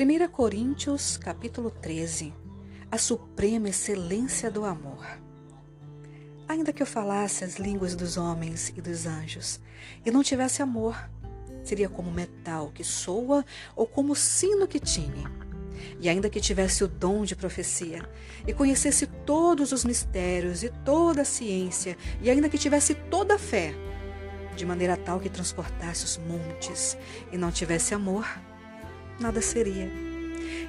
1 Coríntios, capítulo 13. A suprema excelência do amor. Ainda que eu falasse as línguas dos homens e dos anjos e não tivesse amor, seria como metal que soa ou como sino que tine. E ainda que tivesse o dom de profecia e conhecesse todos os mistérios e toda a ciência, e ainda que tivesse toda a fé, de maneira tal que transportasse os montes e não tivesse amor, nada seria.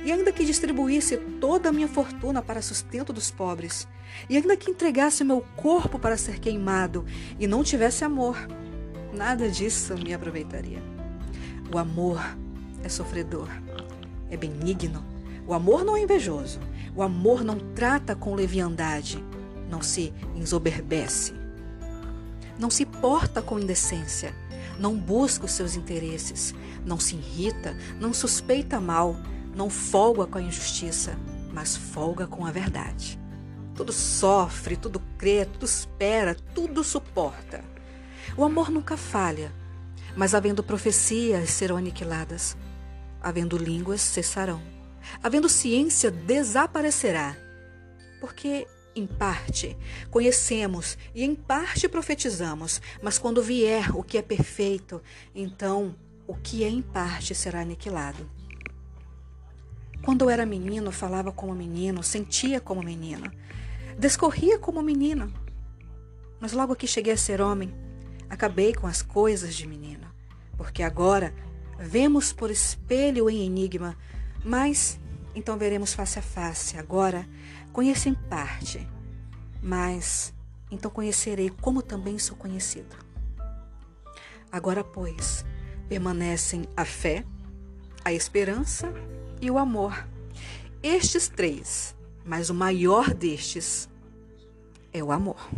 E ainda que distribuísse toda a minha fortuna para sustento dos pobres, e ainda que entregasse meu corpo para ser queimado e não tivesse amor, nada disso me aproveitaria. O amor é sofredor, é benigno. O amor não é invejoso. O amor não trata com leviandade, não se ensoberbece, não se porta com indecência não busca os seus interesses, não se irrita, não suspeita mal, não folga com a injustiça, mas folga com a verdade. Tudo sofre, tudo crê, tudo espera, tudo suporta. O amor nunca falha, mas havendo profecias serão aniquiladas, havendo línguas cessarão, havendo ciência desaparecerá, porque em parte conhecemos e em parte profetizamos, mas quando vier o que é perfeito, então o que é em parte será aniquilado. Quando eu era menino, falava como menino, sentia como menino, descorria como menino. Mas logo que cheguei a ser homem, acabei com as coisas de menino, porque agora vemos por espelho em enigma, mas então veremos face a face. Agora conheço em parte, mas então conhecerei como também sou conhecido. Agora, pois, permanecem a fé, a esperança e o amor. Estes três, mas o maior destes é o amor.